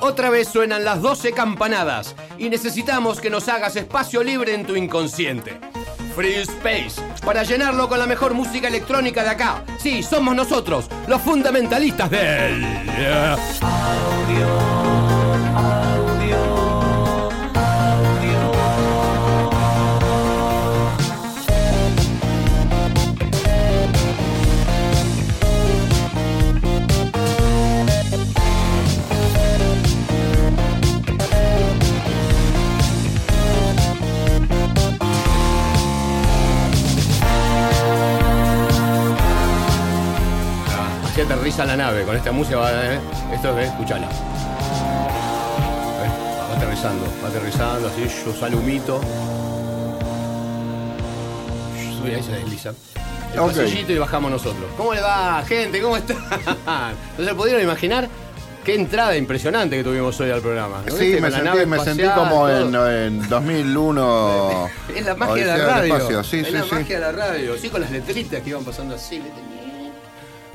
Otra vez suenan las 12 campanadas y necesitamos que nos hagas espacio libre en tu inconsciente. Free Space, para llenarlo con la mejor música electrónica de acá. Sí, somos nosotros, los fundamentalistas del... Se aterriza la nave con esta música. va, eh, Esto es, escuchala. Eh, Va aterrizando, va aterrizando, así, yo sale humito. Sube ahí se desliza. El Ok. pasillito y bajamos nosotros. ¿Cómo le va, gente? ¿Cómo están? ¿No se pudieron imaginar? Qué entrada impresionante que tuvimos hoy al programa. ¿no Sí, me sentí, me sentí como en, en 2001. Es la magia de la radio. Sí, es sí, la sí. magia de la radio. Sí, con las letritas que iban pasando así.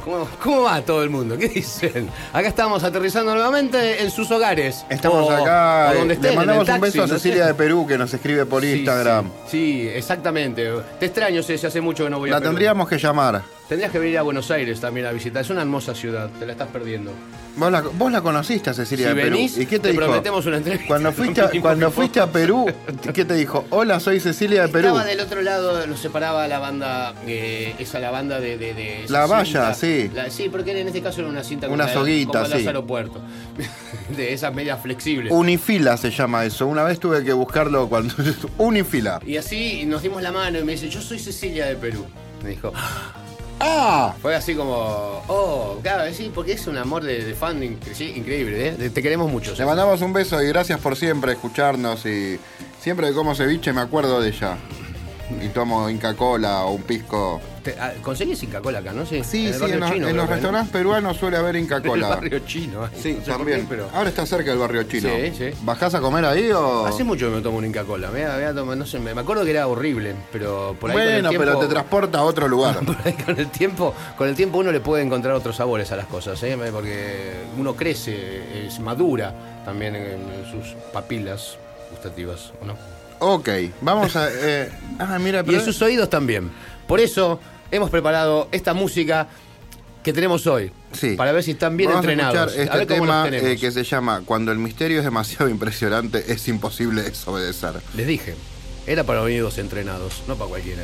¿Cómo, cómo va todo el mundo? ¿Qué dicen? Acá estamos aterrizando nuevamente en sus hogares. Estamos O- acá. o donde eh, estén, le mandamos un beso a no sé. Cecilia de Perú que nos escribe por Sí, Instagram. Sí, sí, exactamente. Te extraño, Ceci, hace mucho que no voy a La tendríamos que llamar. Tendrías que venir a Buenos Aires también a visitar. Es una hermosa ciudad, te la estás perdiendo. Vos la, vos la conociste a Cecilia Si de Perú. venís, ¿Y qué te, te dijo? prometemos una entrevista. Cuando fuiste, a, cuando fuiste a Perú, ¿qué te dijo? Hola, soy Cecilia de Perú. Estaba del otro lado, lo separaba la banda, eh, esa la banda de... de- de La valla, sí. La- sí, porque en este caso era una cinta Una como soguita, como los sí. aeropuertos. de esas medias flexibles. Unifila se llama eso. Una vez tuve que buscarlo cuando. Unifila. Y así nos dimos la mano y me dice, yo soy Cecilia de Perú. Me dijo, ¡Ah! Fue así como, oh, claro, sí, porque es un amor de, de fan increíble, ¿eh? Te queremos mucho. Le mandamos un beso y gracias por siempre escucharnos. Y siempre que como ceviche me acuerdo de ella. Y tomo Inca Cola o un pisco. Te- ah, ¿Conseguís Inca Cola acá, no? Sí, Sí, el sí, en los, chino, en los que, ¿no? restaurantes peruanos suele haber Inca En el Cola. barrio chino. ay, Sí, no sé también. qué, pero... Ahora está cerca del barrio chino. Sí, sí. ¿Bajás a comer ahí o.? Hace mucho que me tomo un Inca Cola. Me, tomado- no sé, me me acuerdo que era horrible, pero por ahí con el bueno, tiempo, pero te transporta a otro lugar. por ahí con el tiempo, con el tiempo uno le puede encontrar otros sabores a las cosas, ¿eh? porque uno crece, es madura también en, en sus papilas gustativas, ¿o no? ok, vamos a. eh, ah, mira, Y pero. en sus oídos también. Por eso hemos preparado esta música que tenemos hoy. Sí. Para ver si están bien Vamos entrenados. a escuchar a ver este cómo tema eh, que se llama Cuando el misterio es demasiado impresionante, es imposible desobedecer. Les dije, era para oídos entrenados, no para cualquiera.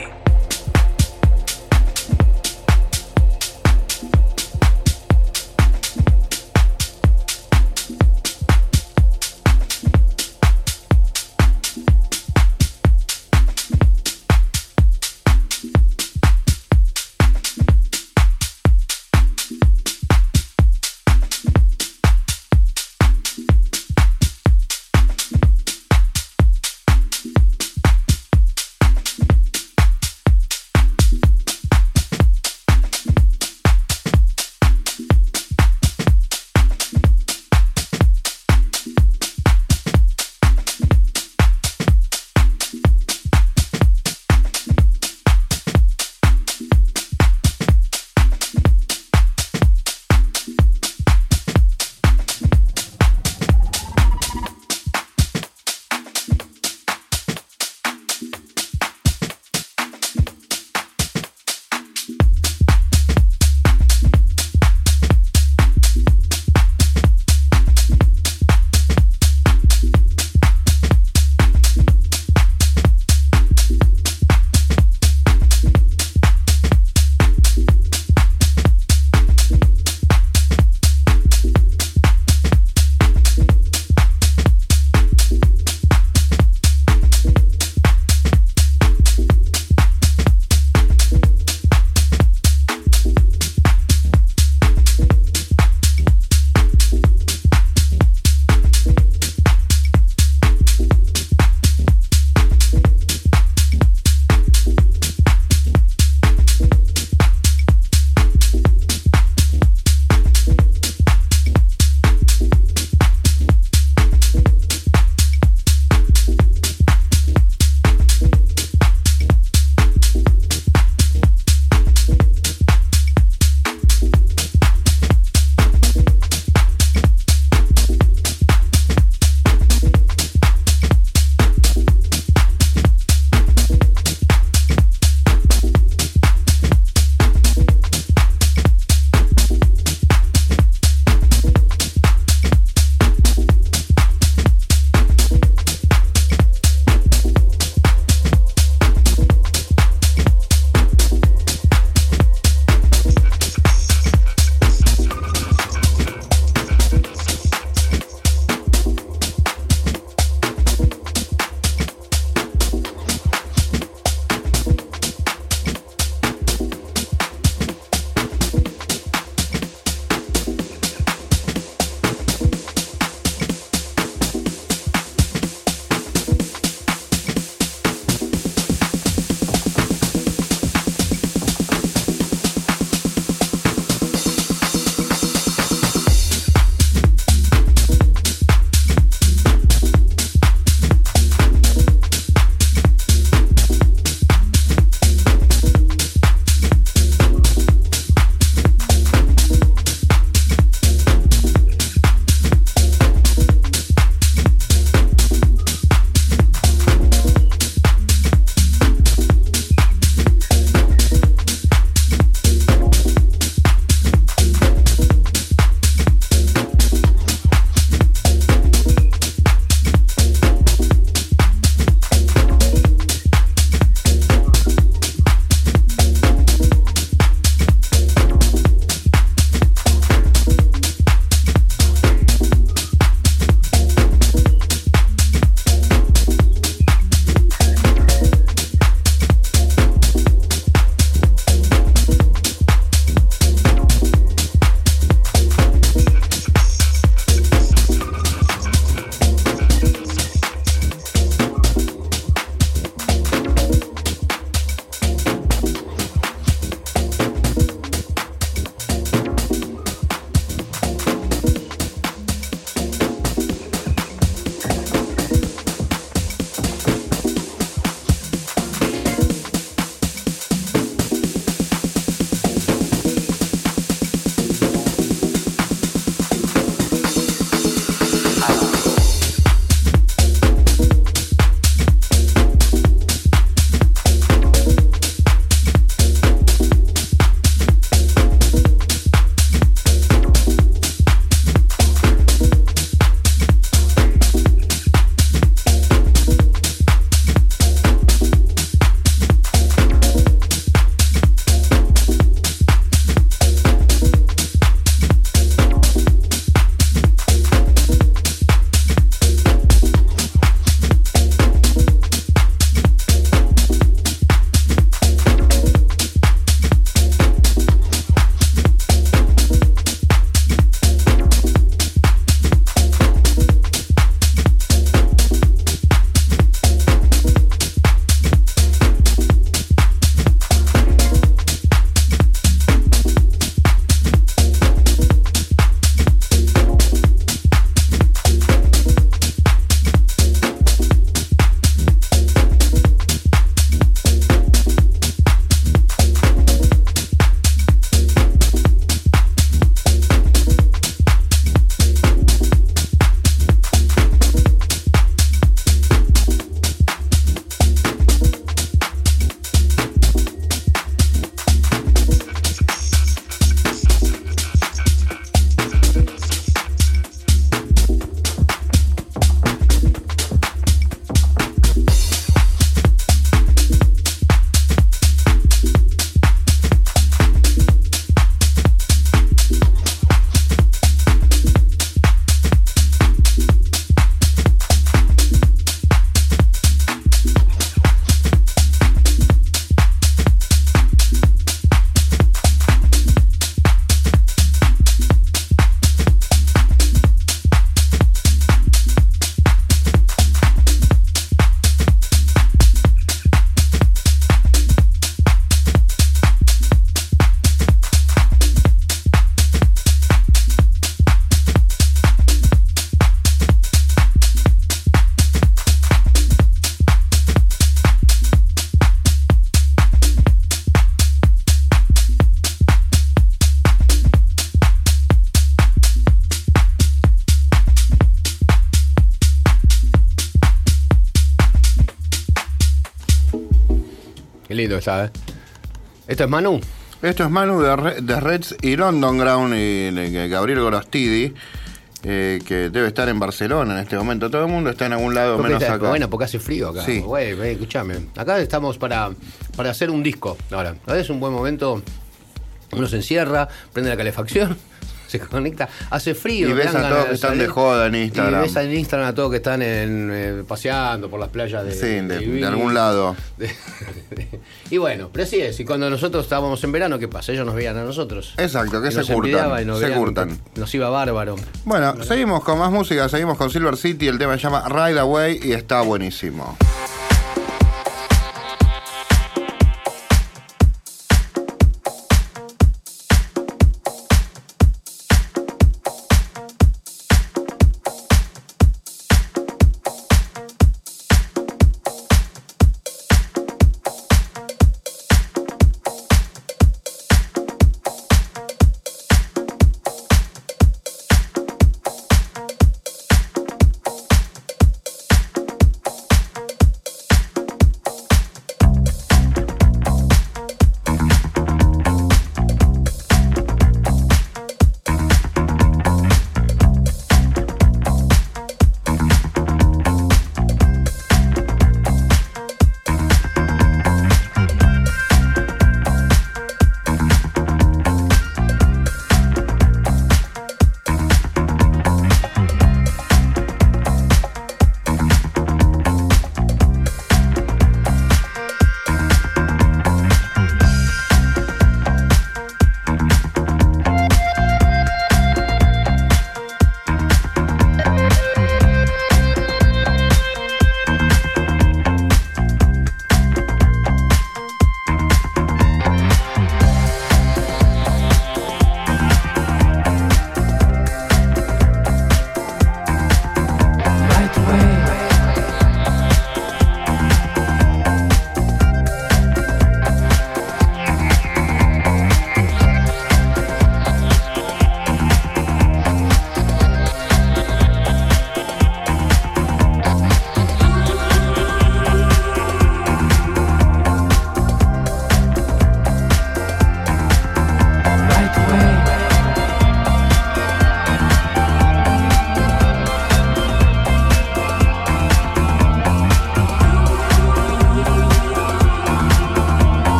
¿Esto es Manu? Esto es Manu de, de Reds y London Ground y Gabriel Gorostidi, eh, que debe estar en Barcelona en este momento. Todo el mundo está en algún lado Porque menos está- acá. Bueno, porque hace frío acá. Sí. Güey, escúchame. Acá estamos para, para hacer un disco. Ahora, ahora es un buen momento. Uno se encierra, prende la calefacción, se conecta, hace frío. Y ves a todos que están de joda en Instagram. Y ves en Instagram a todos que están en, eh, paseando por las playas de. Sí, de, de Ibiza. algún lado. Y bueno, pero así es. Y cuando nosotros estábamos en verano, ¿qué pasa? Ellos nos veían a nosotros. Exacto, que Y se curtan. y nos Se veían- curtan. Nos iba bárbaro. Bueno, seguimos con más música, seguimos con Silver City, el tema se llama Ride Away y está buenísimo.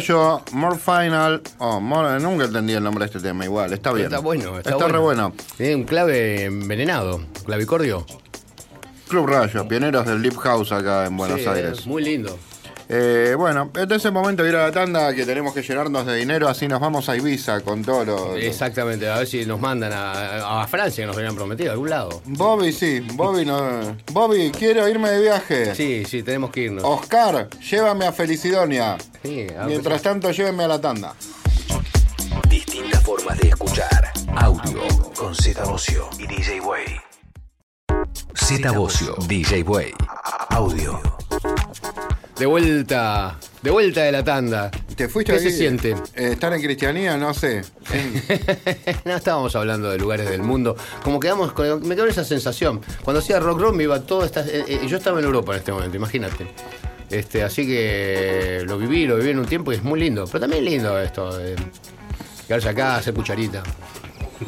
Rayo, More Final. Oh, more- nunca entendí el nombre de este tema, igual. Está bien. Está bueno, está, Está re bueno. Tiene un clave envenenado, clavicordio. Club Rayo, pioneros del Deep House acá en Buenos Sí, Aires. es Muy lindo. Eh, bueno, este es el momento de ir a la tanda que tenemos que llenarnos de dinero, así nos vamos a Ibiza con todo lo... Exactamente, a ver si nos mandan a, a Francia, que nos habían prometido, a algún lado. Bobby, sí, Bobby no... Bobby, quiero irme de viaje. Sí, sí, tenemos que irnos. Oscar, llévame a Felicidonia. Sí, a Mientras tanto, llévenme a la tanda. Distintas formas de escuchar. Audio con Z Bocio y DJ Way. Z Bocio, DJ Way. Audio. De vuelta, de vuelta de la tanda. ¿Te fuiste ¿Qué ahí? se siente? Eh, estar en cristianía, no sé. no estábamos hablando de lugares del mundo. Como quedamos, con- me quedó esa sensación. Cuando hacía rock rock me iba todo esta, eh, eh, yo estaba en Europa en este momento, imagínate. Este, así que lo viví, lo viví en un tiempo y es muy lindo. Pero también lindo esto de quedarse acá, hacer cucharita.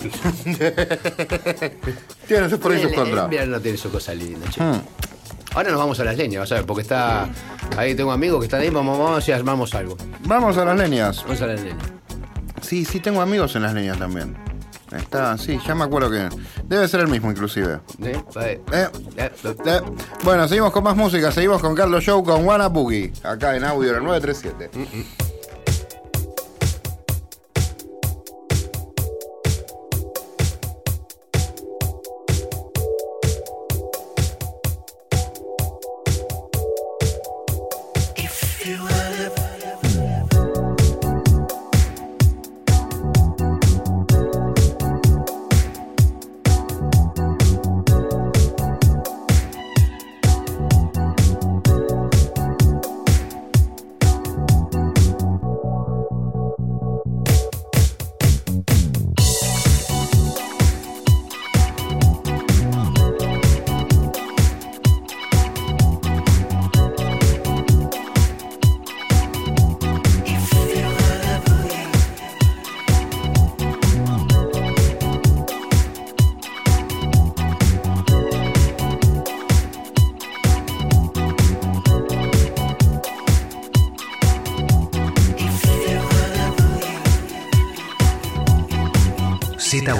Tiene sus pros y sus contras. invierno tiene su cosa linda, che. Hmm. Ahora nos vamos a las leñas, vas a ver, porque está. Ahí tengo amigos que están ahí, vamos, vamos y armamos algo. Vamos a las leñas. Vamos a las leñas. Sí, sí, tengo amigos en las leñas también. Está, sí, ya me acuerdo que. Debe ser el mismo, inclusive. ¿Eh? Eh, Eh. Bueno, seguimos con más música. Seguimos con Carlos Show con Wanna Boogie. Acá en audio en el 937.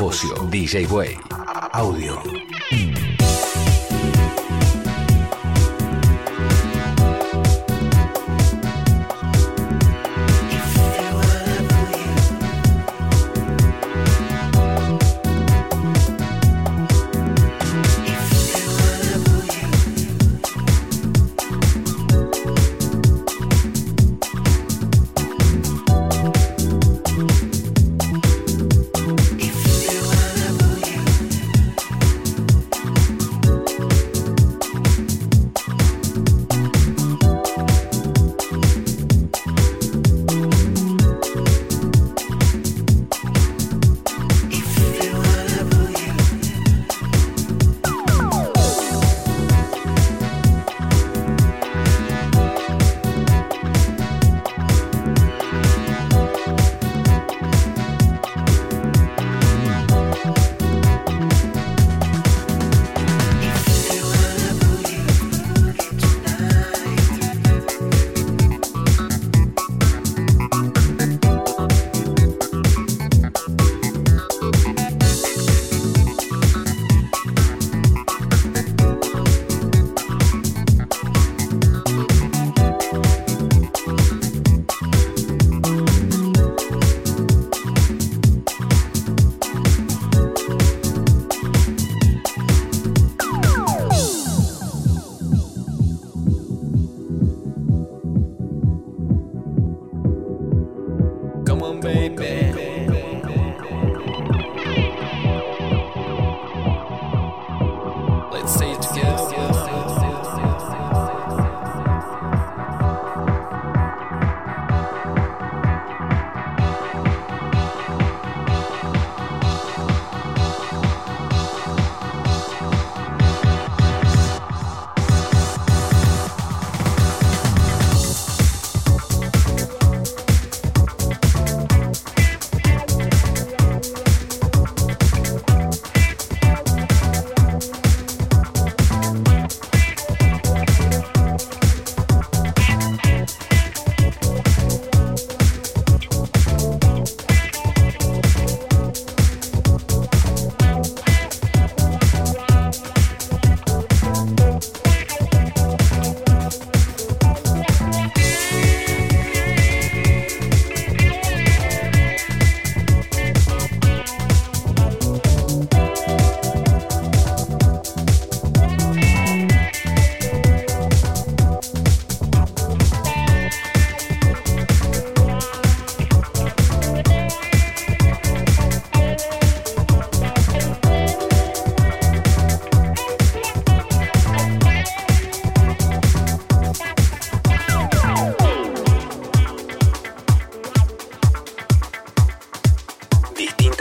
Z Bocio, DJ Way. Audio.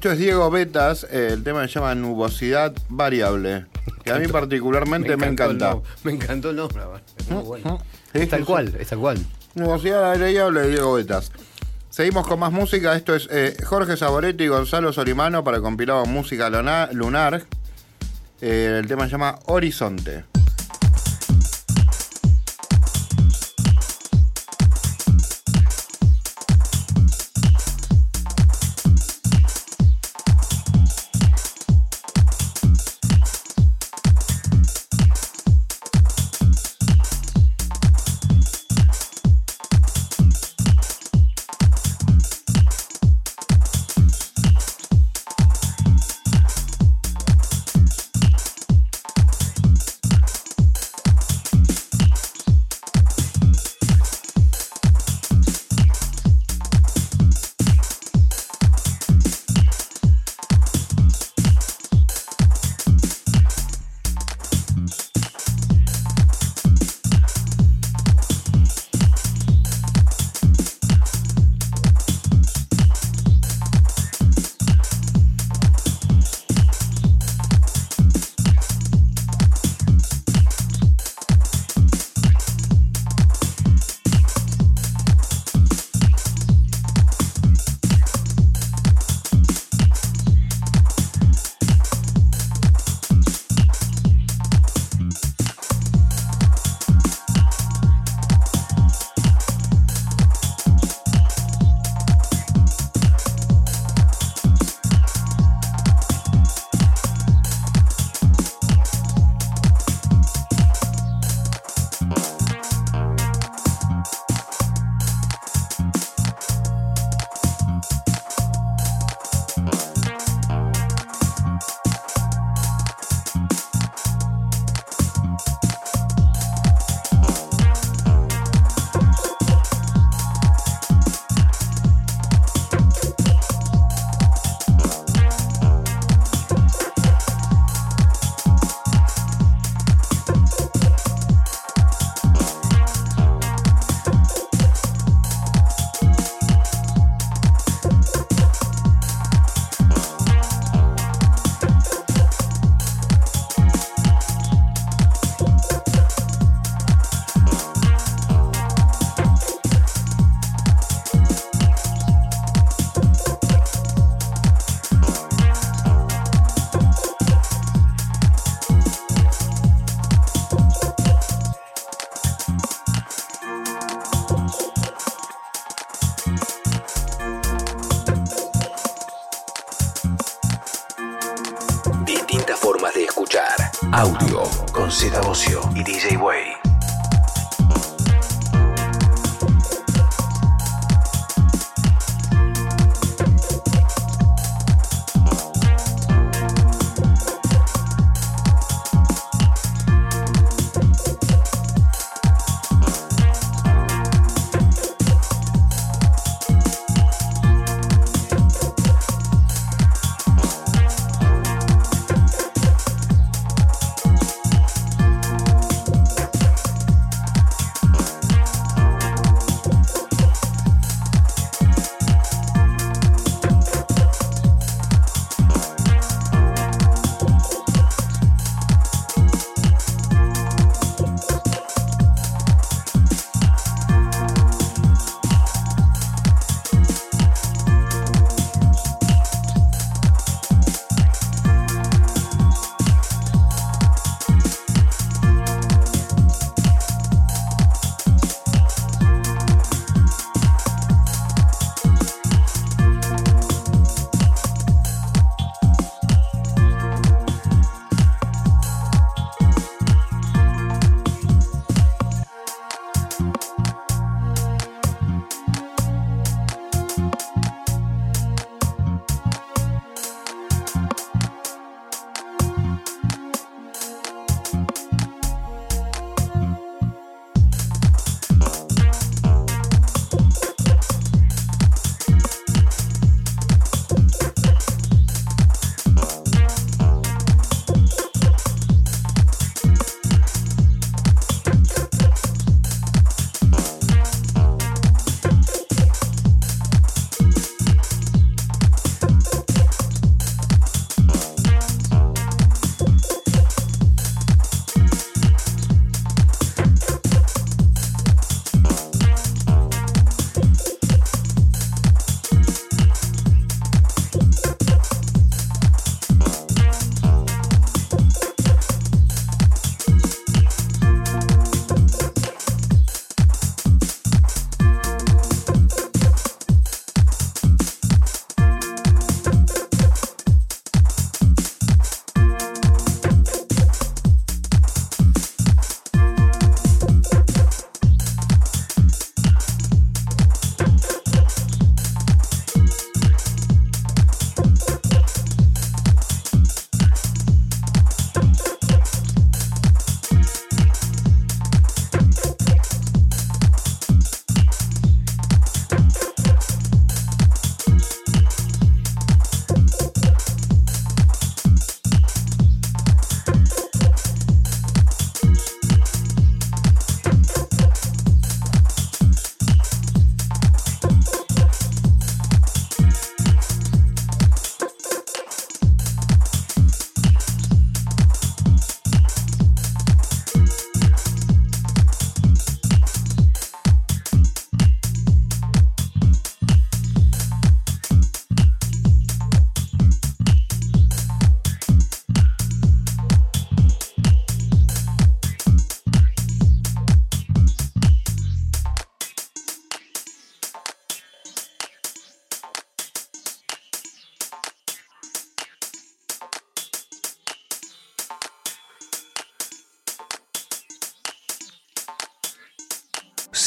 Esto es Diego Betas, eh, el tema se llama nubosidad variable, que a mí particularmente me, encanta. Me encantó el nombre. es muy bueno. Es tal cual, es tal cual. Nubosidad variable de Diego Betas. Seguimos con más música, esto es eh, Jorge Saboreto y Gonzalo Solimano para compilado Música Luna- Lunar. Eh, el tema se llama Horizonte.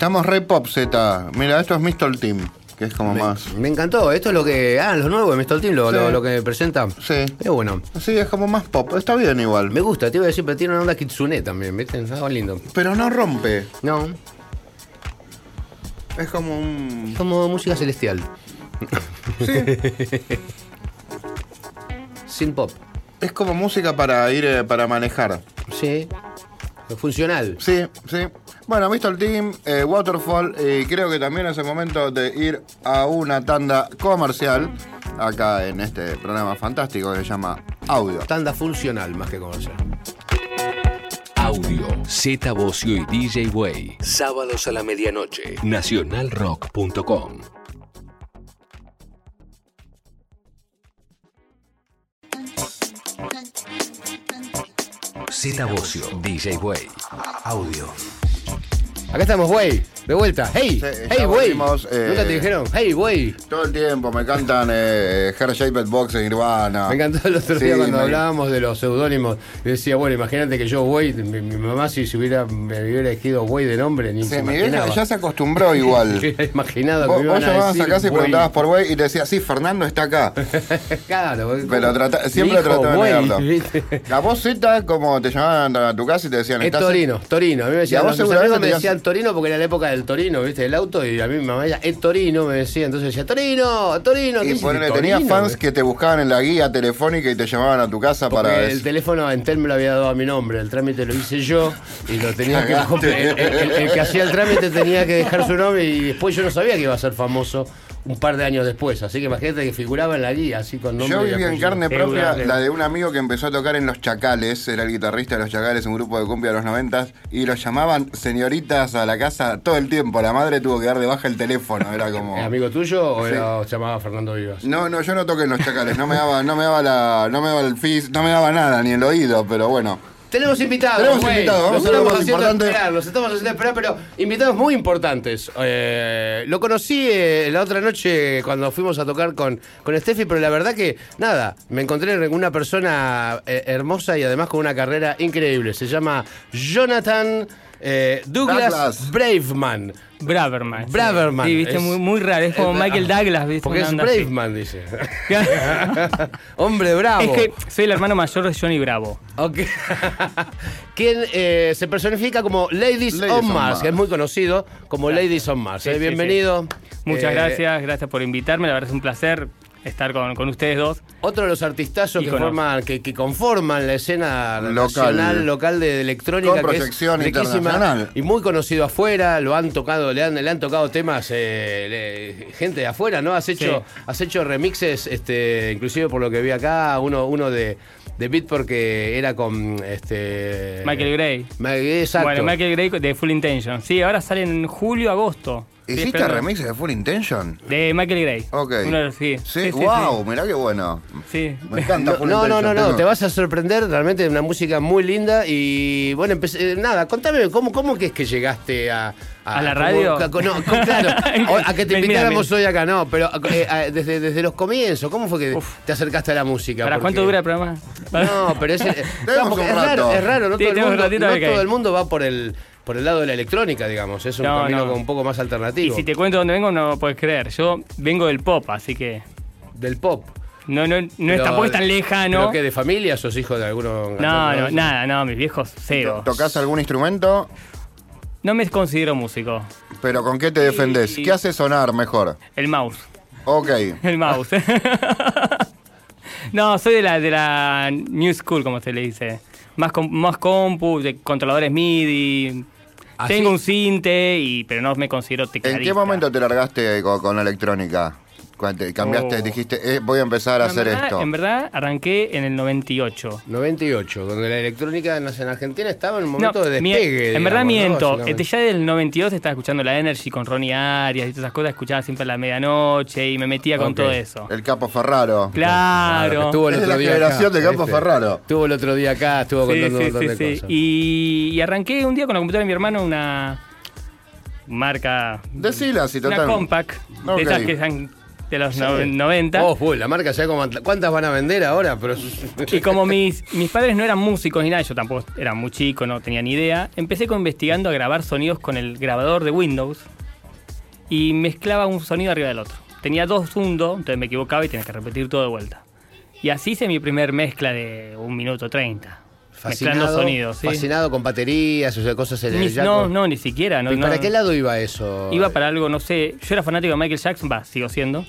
Estamos re pop Z. Mira, esto es Mistol Team, que es como más. Me encantó. Esto es lo que. Ah, lo nuevo de Mr. Team, lo, Sí. lo, lo que presenta. Sí. Es bueno. Sí, es como más pop. Está bien igual. Me gusta, te iba a decir, pero tiene una onda kitsune también, ¿viste? Es algo lindo. Pero no rompe. No, Es como un. como música celestial. Sí. Sin pop. Es como música para ir eh, para manejar. Sí. Funcional. Sí, sí. Bueno, Mistol Team, eh, Waterfall, y creo que también es el momento de ir a una tanda comercial acá en este programa fantástico que se llama Audio. Tanda funcional más que comercial. Audio, Z Bocio y DJ Way. Sábados a la medianoche. Nacionalrock.com. Z Bocio, DJ Way. Audio. Acá estamos, güey. De vuelta. Hey, Sí, hey, güey. eh, Nunca te dijeron, hey, güey. Todo el tiempo me cantan eh, Hair Shaped Box en Nirvana. Me encantó el otro Sí, día cuando me- hablábamos de los seudónimos. Decía, bueno, imagínate que yo, güey, mi, mi mamá si se hubiera, me hubiera elegido güey de nombre, ni Sí, se mi vieja imaginaba. ya se acostumbró igual. imaginado Vos, que me vos a llamabas a casa y preguntabas por güey y te decía, sí, Fernando está acá. claro, Pero trata- siempre hijo, de negarlo. La voz Z, como te llamaban a tu casa y te decían, Es ¿estás Torino, Torino. A mí me Y a decían, vos seguramente me te Torino porque era la época del Torino, ¿viste? El auto, y a mí mi mamá decía, es Torino, me decía. Entonces decía, Torino, Torino. ¿qué Y ponele, tenía Torino? fans que te buscaban en la guía telefónica y te llamaban a tu casa Porque para... el teléfono Entel me lo había dado a mi nombre, el trámite lo hice yo y lo tenía que el- el que hacía el trámite tenía que dejar su nombre y después yo no sabía que iba a ser famoso un par de años después, así que imagínate que figuraba en la guía así con nombre Yo y viví en carne propia la de un amigo que empezó a tocar en Los Chacales, era el guitarrista de Los Chacales, un grupo de cumbia de los noventas, y los llamaban señoritas a la casa todo el tiempo. La madre tuvo que dar de baja el teléfono, era como... ¿Es amigo tuyo o Sí. era, o se llamaba Fernando Vivas? No, no, yo no toqué en Los Chacales, no me daba, no me daba la, no me daba el fis, no me daba nada, ni el oído, pero bueno. Tenemos invitados, Tenemos güey. invitados, vamos Los a lo estamos haciendo esperar, los estamos haciendo esperar, pero invitados muy importantes. Eh, lo conocí eh, la otra noche cuando fuimos a tocar con, con Steffi, pero la verdad que, nada, me encontré con una persona eh, hermosa y además con una carrera increíble. Se llama Jonathan eh, Douglas, Douglas. Braveman. Braverman. Braverman. Sí, viste, Es- muy, muy raro. Es como Michael Douglas, viste. Porque es así. Braveman, dice. Hombre bravo. Es que soy el hermano mayor de Johnny Bravo. Ok. Quien eh, se personifica como Ladies, Ladies on on Mars, Mars. que es muy conocido como Ladies on Mars. Sí, Eh, sí, Bienvenido. Muchas Eh, gracias, gracias por invitarme. La verdad es un placer estar con, con ustedes dos. Otro de los artistazos que forman, que, que conforman la escena Local. nacional, local de, de electrónica, Con que es proyección internacional. y muy conocido afuera. Lo han tocado, le han, le han tocado temas eh, le- gente de afuera, ¿no? Has hecho, Sí. has hecho remixes, este, inclusive por lo que vi acá, uno, uno de de Beatport que era con este Michael Gray. Exacto. Bueno, Michael Gray de Full Intention. Sí, ahora sale en julio, agosto. ¿Hiciste remixes de Full Intention? De Michael Gray. Ok. Uno de los- sí. Sí, wow, mirá qué bueno. Sí. Me encanta No, Full no, no, Intention. no, no, te vas a sorprender, realmente una música muy linda y bueno, empecé, eh, nada, contame, ¿cómo, ¿cómo que es que llegaste a... ¿A la cómo- radio? a- no, claro, o- a que te invitáramos hoy acá, no, pero eh, a- desde, desde los comienzos, ¿cómo fue que Uf. te acercaste a la música? ¿Para Porque- cuánto dura el programa? No, pero es, eh, Tenemos no, porque un es rato. raro, es raro, no, Sí, todo, el tenemos un mundo, ratito no de que- todo el mundo va por el por el lado de la electrónica, digamos, es un No, camino no. como un poco más Y alternativo. si te cuento dónde vengo, no puedes creer. Yo vengo del pop, así que Del pop. no, no, no Pero- es tampoco es tan lejano. ¿Pero qué, de familia? ¿Sos hijo de alguno? No, no, nada, no, mis viejos cero. ¿Tocás algún instrumento? No me considero músico. ¿Pero con qué te defendés? ¿Qué hace sonar mejor? El mouse. Ok. El mouse. no, soy de la, de la New School, como se le dice. Más, com- más compu, de controladores MIDI. ¿Ah, Tengo un cinte, y, pero no me considero ¿En tecladista. qué momento te largaste con, con la electrónica? Cuando cambiaste, Oh. dijiste, eh, voy a empezar a No, en hacer verdad- esto. En verdad, arranqué en el 98. 98, donde la electrónica en en Argentina estaba en un No, momento de mi- despegue. en verdad miento. Este, ya del 92 estaba escuchando la Energy con Ronnie Arias y todas esas cosas. Escuchaba siempre a la medianoche y me metía con todo eso. El Capo Ferraro. Claro. estuvo el Es otro la día generación acá, de Campo ¿viste? Ferraro. Estuvo el otro día acá, estuvo Sí, contando sí, un montón sí, de sí. cosas. Y, y arranqué un día con la computadora de mi hermano una marca. Decila si Una total. compact. Ok. De esas que son de los no- 90. Oh, uy, la marca, ¿sabes cómo- cuántas van a vender ahora? Pero... Y como mis, mis padres no eran músicos ni nada, yo tampoco era muy chico, no tenía ni idea, empecé con investigando a grabar sonidos con el grabador de Windows y mezclaba un sonido arriba del otro. Tenía dos hundos, entonces me equivocaba y tenía que repetir todo de vuelta. Y así hice mi primer mezcla de un minuto treinta. Mezclando Fascinado, sonidos, sí. fascinado con baterías, o sea, cosas en el no, no, ni siquiera. No, ¿Y para qué lado iba eso? Iba para algo, no sé. Yo era fanático de Michael Jackson, va, sigo siendo.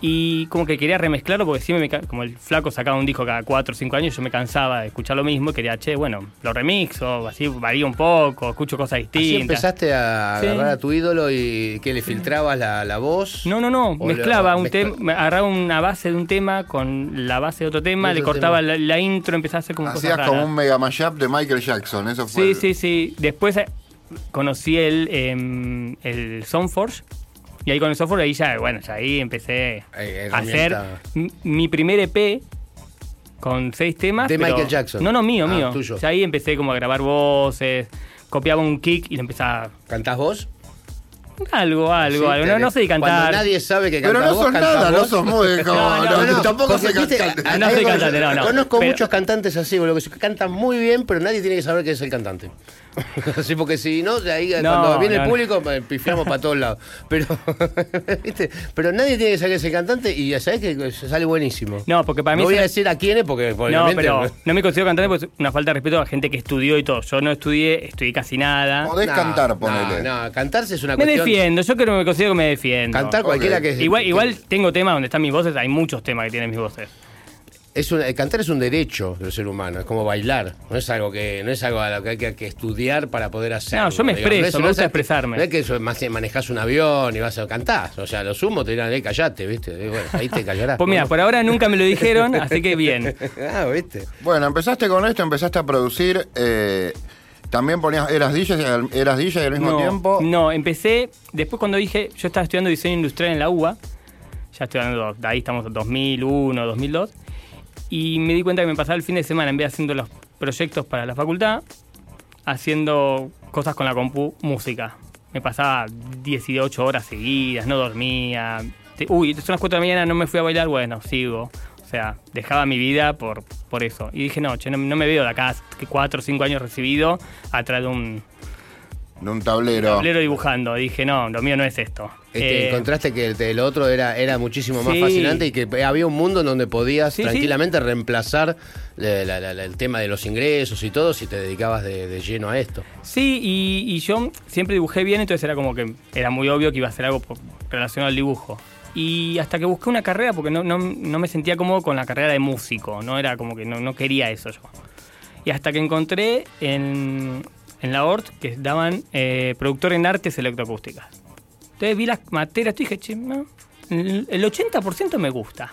Y como que quería remezclarlo porque siempre me como el flaco sacaba un disco cada 4 o 5 años, yo me cansaba de escuchar lo mismo y quería, che, bueno, lo remixo, así varía un poco, escucho cosas Así distintas. empezaste a Sí. agarrar a tu ídolo y que le filtrabas la, la voz. No, no, no, mezclaba lo- un mezcla- tema, agarraba una base de un tema con la base de otro tema, le cortaba tema. la, la intro, empezaba a hacer como Hacías cosas como un mega mashup de Michael Jackson. Eso fue. Sí, el- sí, sí. Después eh, conocí el, em, el Soundforge. Y ahí con el software, ahí ya, bueno, ya ahí empecé Ahí, a hacer mi primer EP con seis temas. De pero- Michael Jackson. No, no, mío, Ah, mío. tuyo. Ya ahí empecé como a grabar voces, copiaba un kick y lo empezaba. ¿Cantás vos? Algo, algo, Sí, algo. No, sé de cantar. Cuando nadie sabe que Pero cantás no vos, sos nada, no sos muy. como- No, no, no, no, tampoco viste, cantante. No soy cantante, no, no. Conozco Pero- muchos cantantes así, boludo, que se cantan muy bien, pero nadie tiene que saber que es el cantante. Así porque si no, de ahí No, cuando viene no, el público, eh, pifiamos para todos lados. Pero, ¿viste? pero nadie tiene que saber que es el cantante y ya sabes que sale buenísimo. No, porque para mí No voy a decir a quién es porque No, pero no me considero cantante porque es una falta de respeto a gente que estudió y todo. Yo no estudié, estudié casi nada. Podés No, cantar, ponele. No, cantarse es una Me cuestión. defiendo, yo creo que me considero que me defiendo. Cantar cualquiera que Igual, igual tengo temas donde están mis voces, hay muchos temas que tienen mis voces. Es un- el cantar es un derecho del ser humano, es como bailar. No es algo que no es algo a lo que hay que, que estudiar para poder hacer. No, yo me expreso, me gusta expresarme. No es que eso, más manejás un avión y vas a cantar. O sea, lo sumo te dirán, eh, callate, ¿viste? Y bueno, ahí te callarás. Pues mira, por ahora nunca me lo dijeron, así que bien. ah, ¿viste? Bueno, empezaste con esto, empezaste a producir. eh, también ponías. ¿Eras DJ, eras DJ al mismo no, tiempo? No, empecé, después cuando dije, yo estaba estudiando diseño industrial en la UBA, ya estoy hablando, de ahí estamos en 2001, 2002, y me di cuenta que me pasaba el fin de semana, en vez de haciendo los proyectos para la facultad, haciendo cosas con la compu, música. Me pasaba 18 horas seguidas, no dormía. Uy, son las 4 de la mañana, no me fui a bailar, bueno, sigo. O sea, dejaba mi vida por, por eso. Y dije, no, che, no, no me veo de acá, 4 o 5 años recibido, atrás de un, De un tablero. tablero dibujando. Dije, no, lo mío no es esto. Este, Eh, encontraste que el, el otro era, era muchísimo más Sí. fascinante y que había un mundo en donde podías Sí, sí. tranquilamente reemplazar la- la- la- la- el tema de los ingresos y todo si te dedicabas de, de lleno a esto. Sí, y, y yo siempre dibujé bien, entonces era como que era muy obvio que iba a hacer algo relacionado al dibujo. Y hasta que busqué una carrera, porque no, no, no me sentía cómodo con la carrera de músico, no era como que no, no quería eso yo. Y hasta que encontré en, en la ORT que daban eh, productor en artes electroacústicas. Entonces vi las materias y dije, che, no, el el 80% me gusta.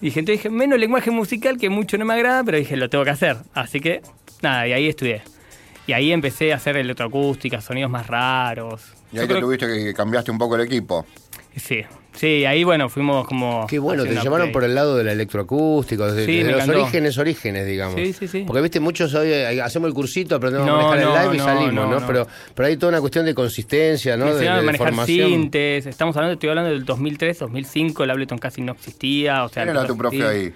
Dije, entonces dije, menos lenguaje musical que mucho no me agrada, pero dije, lo tengo que hacer. Así que, nada, y ahí estudié. Y ahí empecé a hacer electroacústica, sonidos más raros. Y ahí te tuviste que cambiaste un poco el equipo. Sí, sí, ahí bueno, fuimos como... Qué bueno, te llamaron por el lado del electroacústico, desde, Sí, desde los encantó. orígenes, orígenes, digamos. Sí, sí, sí. Porque viste, muchos hoy eh, hacemos el cursito, aprendemos No, a manejar no, el live y no, salimos, ¿no? no, no. Pero, pero hay toda una cuestión de consistencia, ¿no? De, de manejar formación. sintes, estamos hablando, estoy hablando del 2003, 2005, el Ableton casi no existía. O sea, ¿Quién era tu profe ahí?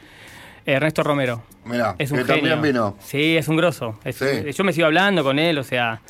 Ernesto Romero. Mirá, Es un que genio. también vino. Sí, es un grosso. Es Sí. un- yo me sigo hablando con él, o sea.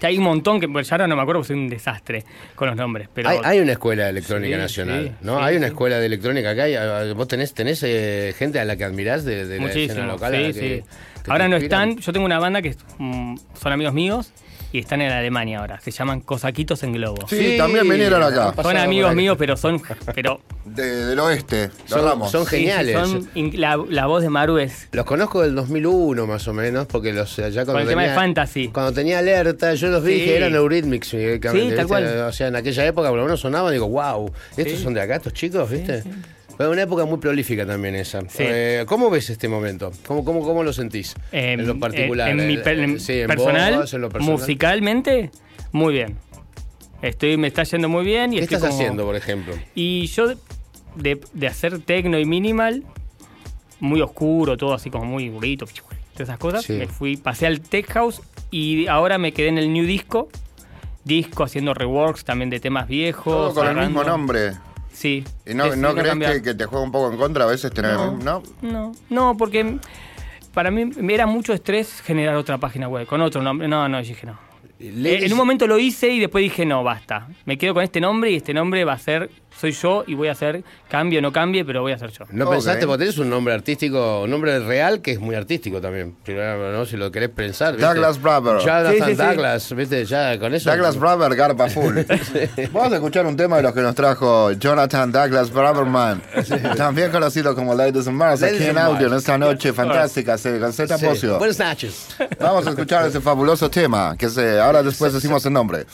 Que Hay un montón que pues, ya ahora no me acuerdo, soy un desastre con los nombres. Pero Hay, hay una escuela de electrónica Sí, nacional, sí, ¿no? sí, hay una escuela de electrónica acá. y, ah, ¿Vos tenés, tenés eh, gente a la que admirás de, de la escena local? que- que Ahora no están. Yo tengo una banda que mm, son amigos míos y están en Alemania ahora. Se llaman Cosaquitos en Globo. Sí, también vinieron acá. Son amigos míos, pero son. Pero De- del oeste, Son, Ramos. son sí, sí, geniales. son in- la, la voz de Maru es. Los conozco del 2001 más o menos, porque los eh, ya cuando Con el tema de tenía- Fantasy. Cuando tenía alerta, yo los vi Sí. que eran Eurythmics. directamente, Sí, tal cual. O sea, en aquella época por lo menos sonaban, digo, wow, estos Sí. son de acá, estos chicos, ¿viste? Fue una época muy prolífica también esa. Sí. Eh, ¿Cómo ves este momento? ¿Cómo, cómo, cómo lo sentís? Em, en lo particular. En, mi eh, per- en sí, en personal, vos, en lo personal. musicalmente, muy bien. Estoy, me está yendo muy bien. Y ¿Qué estoy estás como- haciendo, por ejemplo? Y yo, de, de hacer techno y minimal, muy oscuro, todo así como muy burrito, todas esas cosas, Sí. me fui, pasé al tech house y ahora me quedé en el new disco. Disco haciendo reworks también de temas viejos. Todo con el mismo nombre. Sí. ¿Y no, crees que, que te juega un poco en contra a veces tener No. ¿No? No, no, porque para mí me era mucho estrés generar otra página web con otro nombre. No, no, dije no. En un momento lo hice y después dije no, basta. Me quedo con este nombre y este nombre va a ser, soy yo y voy a hacer, cambie o no cambie, pero voy a ser yo. ¿No pensaste, porque tenés un nombre artístico, un nombre real que es muy artístico también? Primero, ¿no? Si lo querés pensar. ¿viste? Douglas Brother. Jonathan Sí, sí, sí. Douglas, ¿viste? Ya con eso. Douglas Brother, garpa full. Vamos a escuchar un tema de los que nos trajo Jonathan Douglas Braverman, también conocido como Ladies and Mars, aquí en audio en Mars. esta noche fantástica, sí, con. Pocio. Buenas noches. Vamos a escuchar ese fabuloso tema, que se, ahora después decimos el nombre.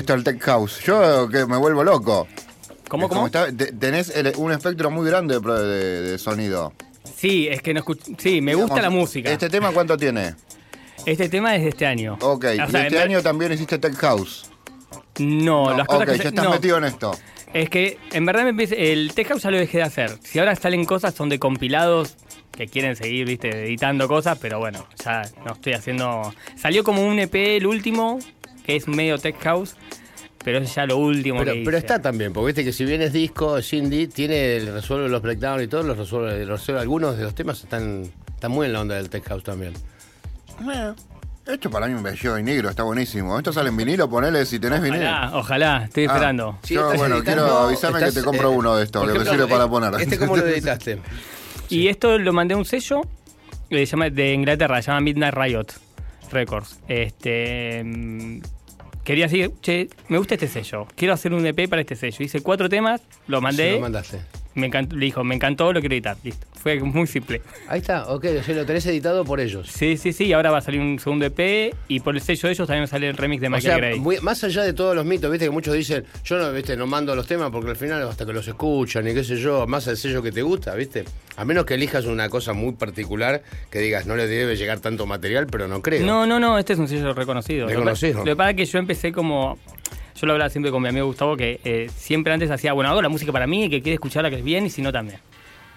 Esto el Tech House? Yo que me vuelvo loco. ¿Cómo, cómo? está- te- tenés el- un espectro muy grande de, pro- de- de sonido. Sí, es que no escuch- Sí, me gusta Digamos, la música. ¿Este tema cuánto tiene? Este tema es de este año. Ok, O y sea, este año también hiciste Tech House. No, las cosas ok, que ya se- estás no. metido en esto. Es que en verdad me empieza- el Tech House ya lo dejé de hacer. Si ahora salen cosas, son de compilados que quieren seguir, viste, editando cosas, pero bueno, ya no estoy haciendo. Salió como un EP el último, que es medio Tech House, pero es ya lo último Pero, que pero está también, porque viste que si bien es disco, indie, tiene, resuelve los breakdowns y todo, los resuelve, los resuelve- algunos de los temas están, están muy en la onda del tech house también. Bueno, esto para mí un bello y negro, está buenísimo. Esto sale en vinilo, ponele si tenés vinilo. Ojalá, ojalá, estoy Ah, esperando. Sí, Yo, bueno, editando- quiero avisarme que te compro eh, uno de estos, que me sirve para eh, poner. ¿Este cómo lo editaste? Y esto lo mandé a un sello eh, se llama, de Inglaterra, se llama Midnight Riot Records. Este, mm, quería decir, che, me gusta este sello, quiero hacer un EP para este sello. Hice cuatro temas, lo mandé, Sí, lo mandaste. Me encantó, le dijo, me encantó, lo quiero editar. Listo, fue muy simple. Ahí está, ok, o sea, lo tenés editado por ellos. Sí, sí, sí, ahora va a salir un segundo EP y por el sello de ellos también sale el remix de O Michael sea, Gray. muy- más allá de todos los mitos, viste que muchos dicen, yo no, viste, no mando los temas porque al final hasta que los escuchan y qué sé yo, más al sello que te gusta, viste. A menos que elijas una cosa muy particular que digas, no le debe llegar tanto material, pero no creo. No, no, no, este es un sello reconocido. Reconocido. Lo que pasa es que yo empecé como. Yo lo hablaba siempre con mi amigo Gustavo, que eh, siempre antes hacía, bueno, hago la música para mí, que quiere escucharla que es bien, y si no también.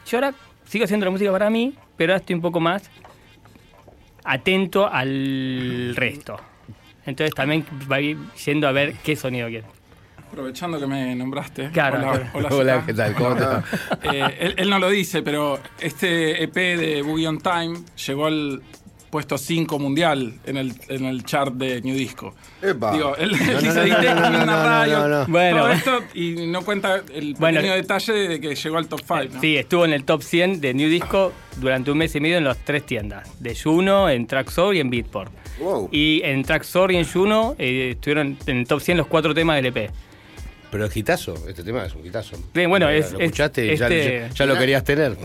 Yo ahora sigo haciendo la música para mí, pero ahora estoy un poco más atento al resto. Entonces también va a ir yendo a ver qué sonido quiere. Aprovechando que me nombraste. Claro, hola, claro. hola, Hola. ¿qué tal? ¿Cómo va? Eh, él, él no lo dice, pero este EP de Boogie on Time llegó al puesto 5 mundial en el, en el chart de New Disco. Epa. Digo, él dice no. Bueno. todo esto y no cuenta el Bueno. pequeño detalle de que llegó al top 5. Sí, estuvo en el top 100 de New Disco durante un mes y medio en las tres tiendas. De Juno, en Traxor y en Beatport. Wow. Y en Traxor y en Juno eh, estuvieron en el top 100 los cuatro temas del EP. Pero es hitazo, este tema es un hitazo. Bien, bueno, es- Lo escuchaste y ya, este- ya- ya lo querías tener.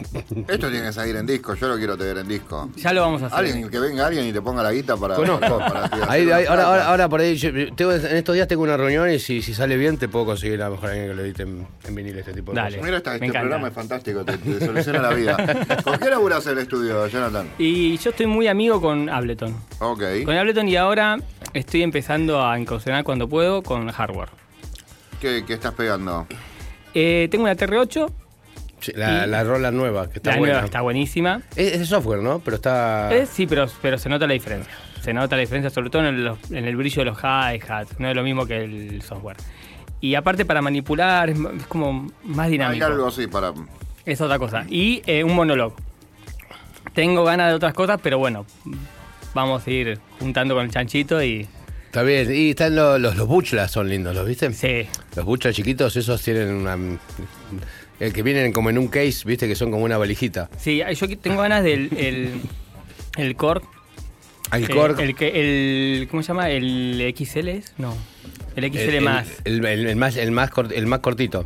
Esto tiene que salir en disco, yo lo quiero tener en disco. Ya lo vamos a hacer. Alguien, que venga alguien y te ponga la guita para. Conozco. para- para- Ahí- ahí- ahora, ahora, ahora por ahí, yo- tengo- en estos días tengo una reunión y si, si sale bien te puedo conseguir a lo mejor alguien que lo edite en, en vinil este tipo de Dale. cosas. Mira, esta- este encanta. programa es fantástico, te, te soluciona la vida. ¿Con qué laburas el estudio, Jonathan? Y yo estoy muy amigo con Ableton. Ok. Con Ableton y ahora estoy empezando a incursionar cuando puedo con hardware. ¿Qué, qué estás pegando? Eh, tengo una TR8, Sí, la, Y- la rola nueva, que está la buena. nueva está buenísima. Es, es de software, ¿no? Pero está... Eh, sí, pero, pero se nota la diferencia. Se nota la diferencia, sobre todo en el, en el brillo de los hi-hats. No es lo mismo que el software. Y aparte para manipular, es, como más Hay dinámico. algo así para. Es otra cosa. Y eh, un monólogo. Tengo ganas de otras cosas, pero bueno, vamos a ir juntando con el chanchito y Está bien. Y están los, los, los buchlas, son lindos, ¿los viste? sí. Los buchlas chiquitos, esos tienen una... El que vienen como en un case, viste, que son como una valijita. Sí, yo tengo ganas del el, el. Al eh, cork. el, que, el, ¿Cómo se llama? ¿El XL es? No. El XL el, más. El, el- el más, el, más cort- el más cortito.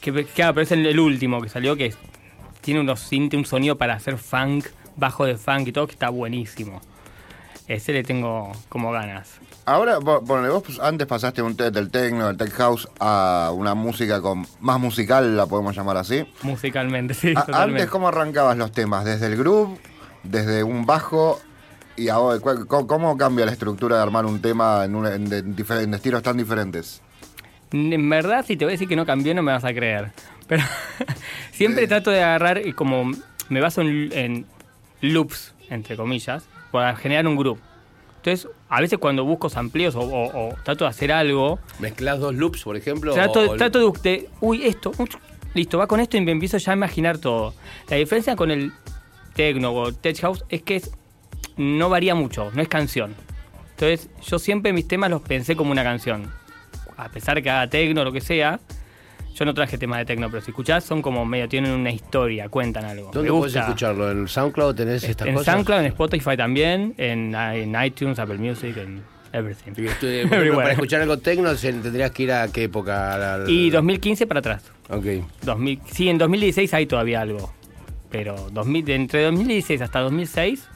Que, claro, pero es el, el último que salió, que tiene unos un sonido para hacer funk, bajo de funk y todo, que está buenísimo. Ese le tengo como ganas. Ahora, ponele, vos pues, antes pasaste un del techno, del tech house, a una música con más musical, la podemos llamar así. Musicalmente, sí, A- totalmente. antes, ¿cómo arrancabas los temas? ¿Desde el groove? ¿Desde un bajo? ¿Y ahora cómo cambia la estructura de armar un tema en, un- en de- en difer- en estilos tan diferentes? En verdad, si te voy a decir que no cambió, no me vas a creer. Pero siempre trato de agarrar y como me baso en, en loops, entre comillas, para generar un grupo. Entonces, a veces cuando busco amplios o, o- o trato de hacer algo, Mezclas dos loops, por ejemplo. trato, o- trato de, de, uy, esto, listo, va con esto y me empiezo ya a imaginar todo. La diferencia con el techno o tech house es que es- no varía mucho, no es canción. Entonces, yo siempre mis temas los pensé como una canción. A pesar que haga techno o lo que sea, yo no traje temas de techno, pero si escuchás son como medio, tienen una historia, cuentan algo. ¿Dónde puedes escucharlo? ¿En SoundCloud tenés estas En cosas? SoundCloud, en Spotify también, en, en iTunes, Apple Music, en everything. Y para escuchar algo tecno se- tendrías que ir a qué época. A la- Y 2015 para atrás. Ok. 2000, sí, en 2016 hay todavía algo. Pero 2000, de entre 2016 hasta 2006,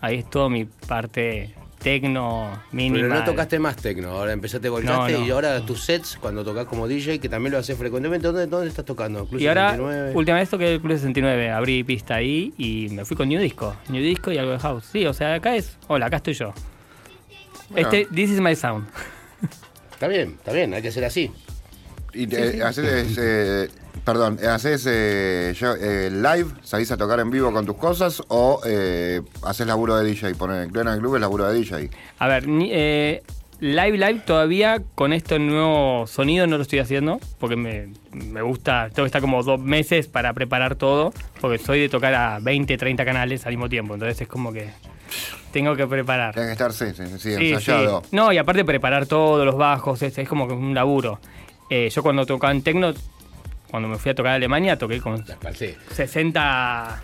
ahí es toda mi parte tecno mínima. Pero no tocaste más tecno, ahora empezaste, volcaste No, no. y ahora tus sets, cuando tocas como DJ, que también lo haces frecuentemente, ¿dónde, dónde estás tocando? Club Y ahora, 69. última vez toqué el Club 69, abrí pista ahí y me fui con New Disco. New Disco y algo de house. Sí, o sea, acá es, hola, acá estoy yo. Bueno. Este, this is my sound. Está bien, está bien, hay que ser así. Y te- haces, eh, perdón, ¿haces eh, yo- eh, live? ¿Salís a tocar en vivo con tus cosas? ¿O eh, haces laburo de DJ? Poner en el club es laburo de DJ. A ver, eh, live, live todavía con este nuevo sonido no lo estoy haciendo porque me, me gusta, tengo que estar como dos meses para preparar todo porque soy de tocar a 20, 30 canales al mismo tiempo, entonces es como que tengo que preparar. Tienes que estar, sí, sí, sí, Sí, ensayado. sí. No, y aparte preparar todos los bajos, es, es como que un laburo. Eh, yo cuando tocaba en Tecno, cuando me fui a tocar a Alemania, toqué con Sí. 60,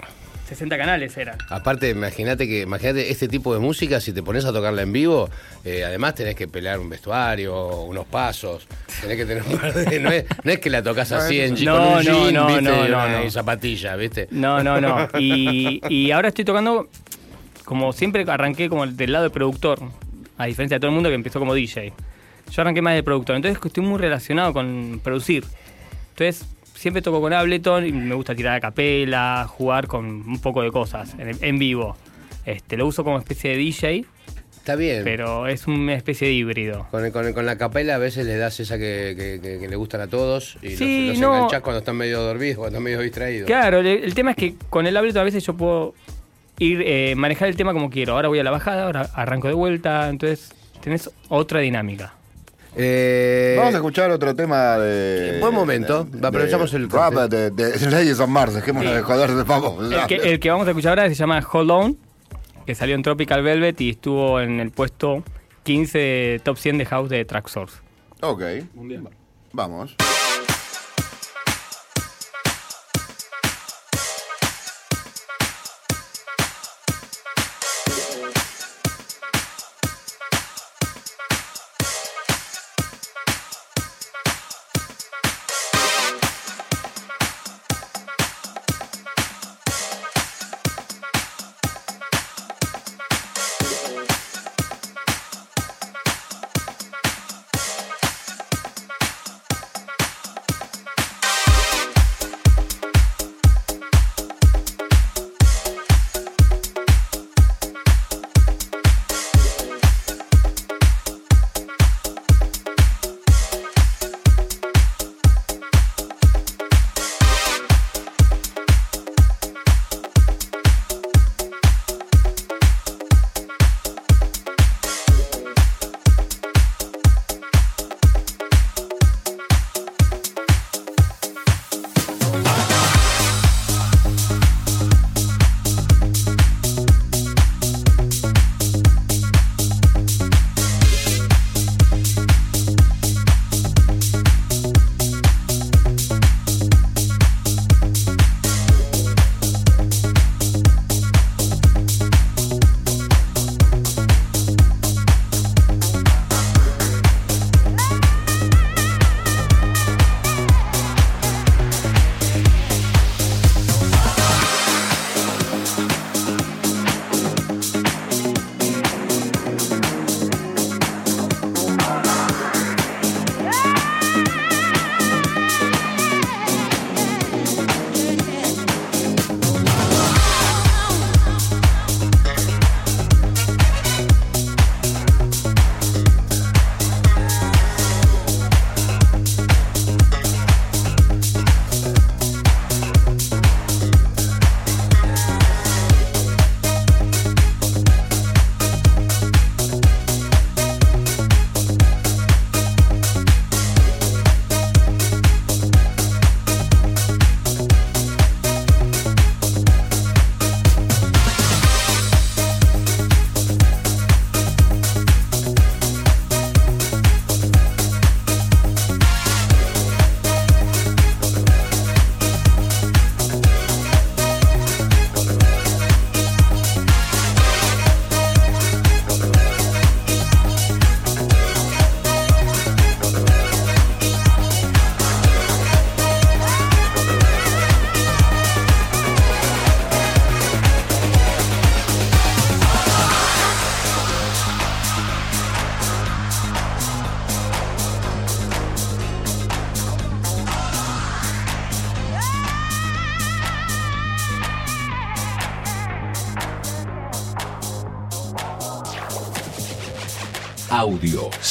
60 canales eran. Aparte, imagínate que imagínate este tipo de música, si te pones a tocarla en vivo, eh, además tenés que pelear un vestuario, unos pasos, tenés que tener un par de... No es, no es que la tocas así en No, con un no, jean, no, ¿viste? no, y, no, una- no. y zapatillas, ¿viste? No, no, no. Y, y ahora estoy tocando, como siempre arranqué como del lado de productor, a diferencia de todo el mundo que empezó como DJ. Yo arranqué más de productor, entonces estoy muy relacionado con producir. Entonces siempre toco con Ableton y me gusta tirar a capela, jugar con un poco de cosas en, en vivo. Este, lo uso como especie de DJ, Está bien. pero es una especie de híbrido. Con, con- con la capela a veces le das esa que, que- que- que le gustan a todos y Sí, los, los no. enganchás cuando están medio dormidos, cuando están medio distraídos. Claro, el, el tema es que con el Ableton a veces yo puedo ir eh, manejar el tema como quiero. Ahora voy a la bajada, ahora arranco de vuelta, entonces tenés otra dinámica. Eh, Vamos a escuchar otro tema de. Buen momento. de- Aprovechamos de el rap de, de Leyes of Mars. Dejémonos Sí. de joder de vamos. El que, el que vamos a escuchar ahora se llama Hold On, que salió en Tropical Velvet y estuvo en el puesto 15 de Top 100 de House de Tracksource. Ok, Mundial. vamos.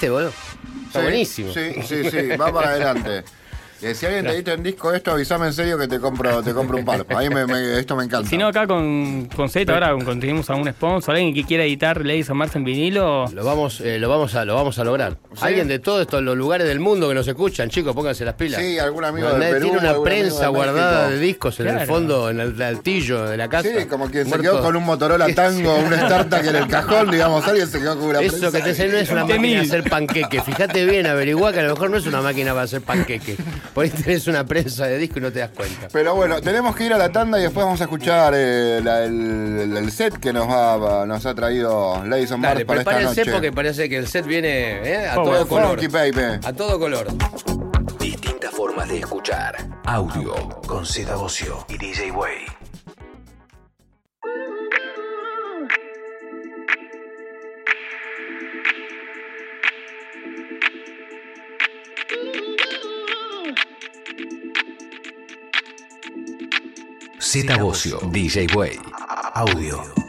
¿Viste, boludo? Está Sí, buenísimo. Sí, sí, sí, va para adelante. Eh, si alguien te diste en disco esto, avísame en serio que te compro, te compro un par. A mí me- me- esto me encanta. Si no, acá con, con Z, ahora conseguimos a un sponsor, alguien que quiera editar Ladies and Mars en vinilo. Lo vamos, eh, lo vamos a, lo vamos a lograr. Sí. Alguien de todos estos los lugares del mundo que nos escuchan, chicos, pónganse las pilas. Sí, algún amigo Nadie de Perú, Tiene una prensa guardada de discos en el fondo, en el altillo de la casa. Sí, como quien se quedó con un Motorola Tango, un StarTAC en el cajón, digamos, alguien se quedó con una Eso prensa que te no es una máquina de mil. hacer panqueque. Fíjate bien, averigua que a lo mejor no es una máquina para hacer panqueque. Por ahí tenés una prensa de disco y no te das cuenta. Pero bueno, tenemos que ir a la tanda y después vamos a escuchar eh, la- el, el set que nos, va, nos ha traído Ladies and Mars Dale, para esta prepárense noche. porque parece que el set viene eh, a todo color. Funky Baby. A todo color. Distintas formas de escuchar. Audio con Z Bocio y DJ Way. Z Bocio, DJ Way. Audio.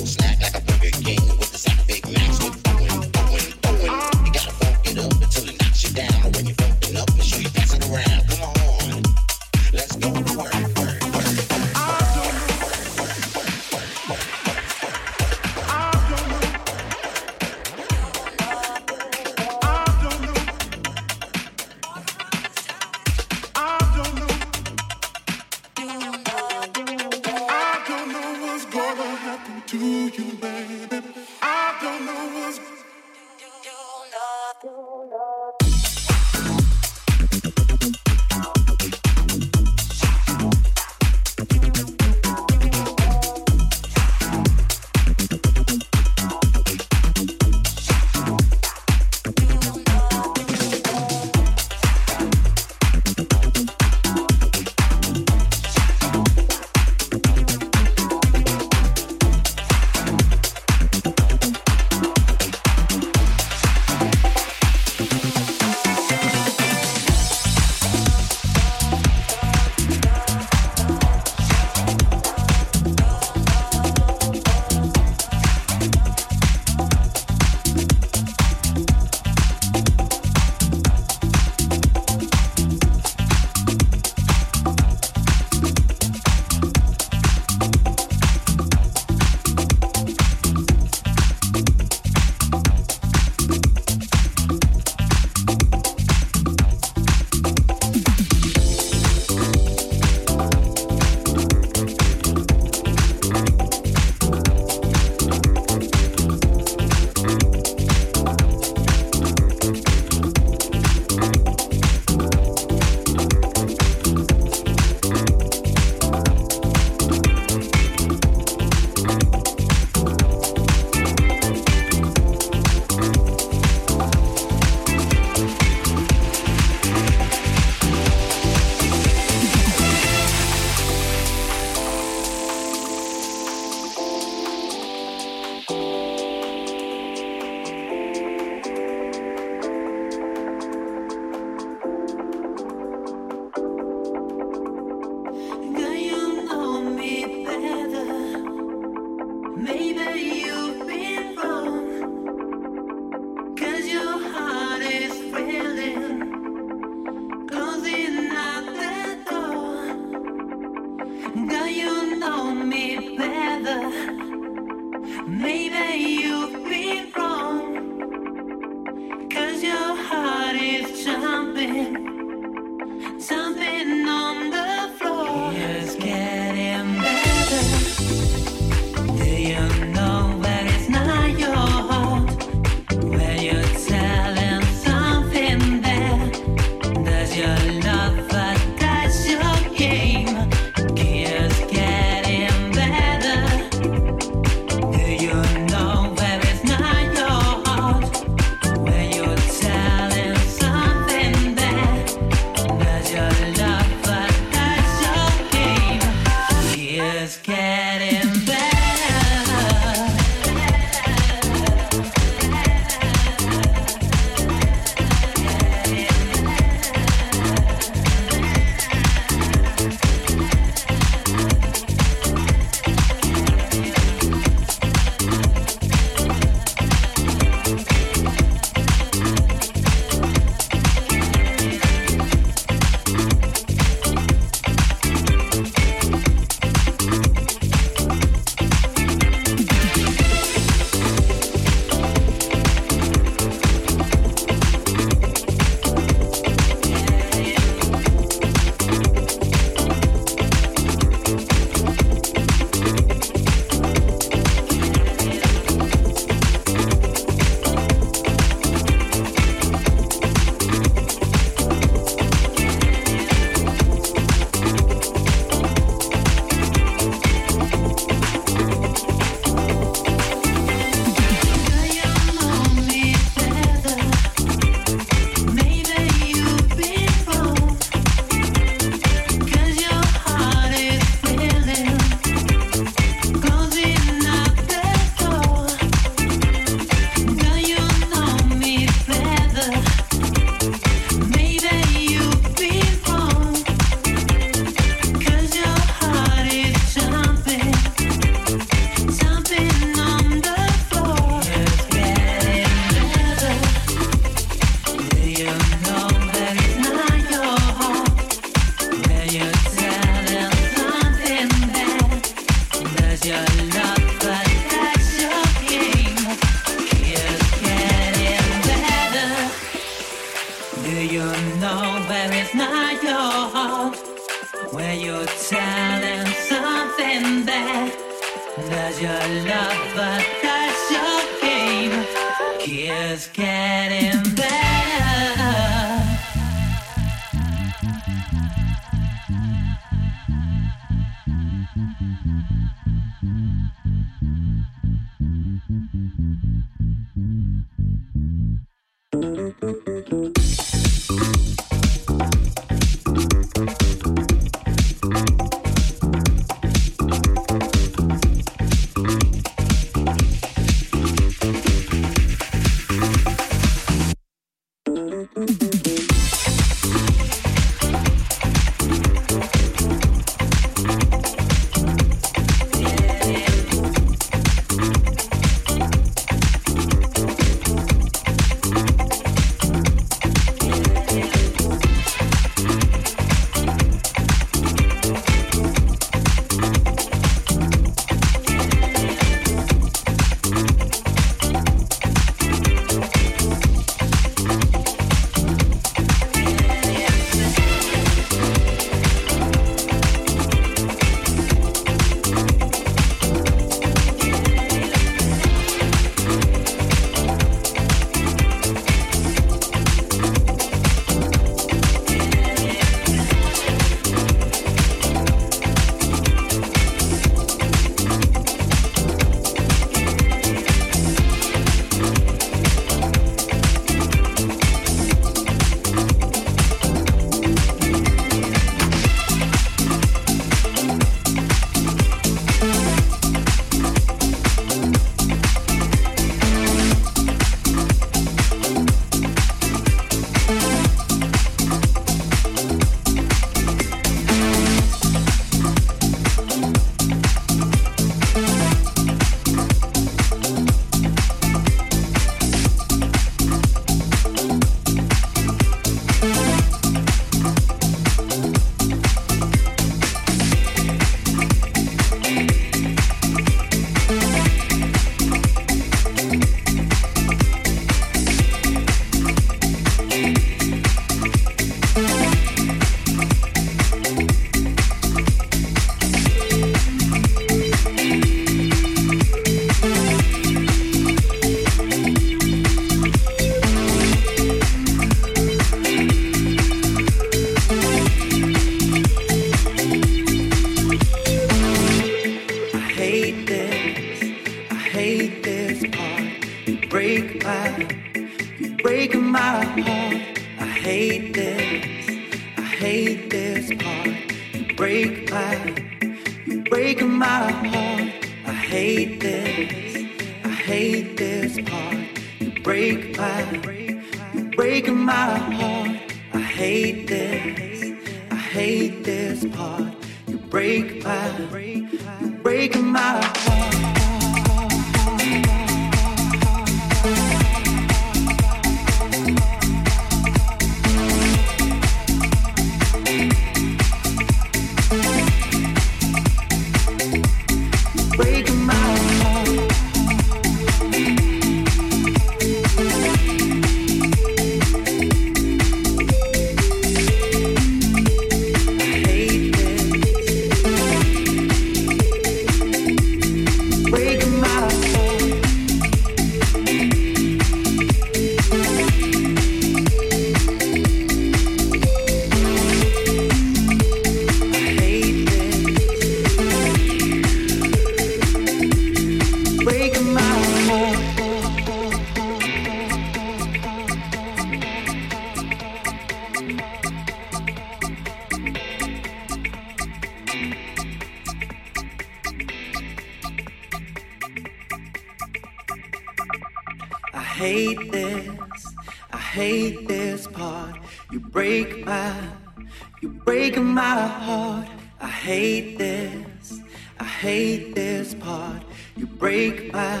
I hate this, I hate this part. You break my,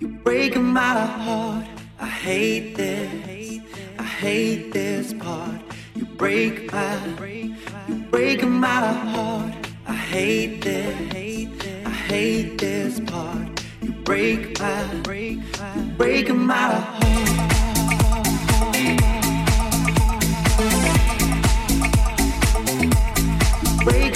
you break my heart. I hate this, I hate this part. You break my, you break my heart. I hate this, I hate this part. You break my, you break my heart. break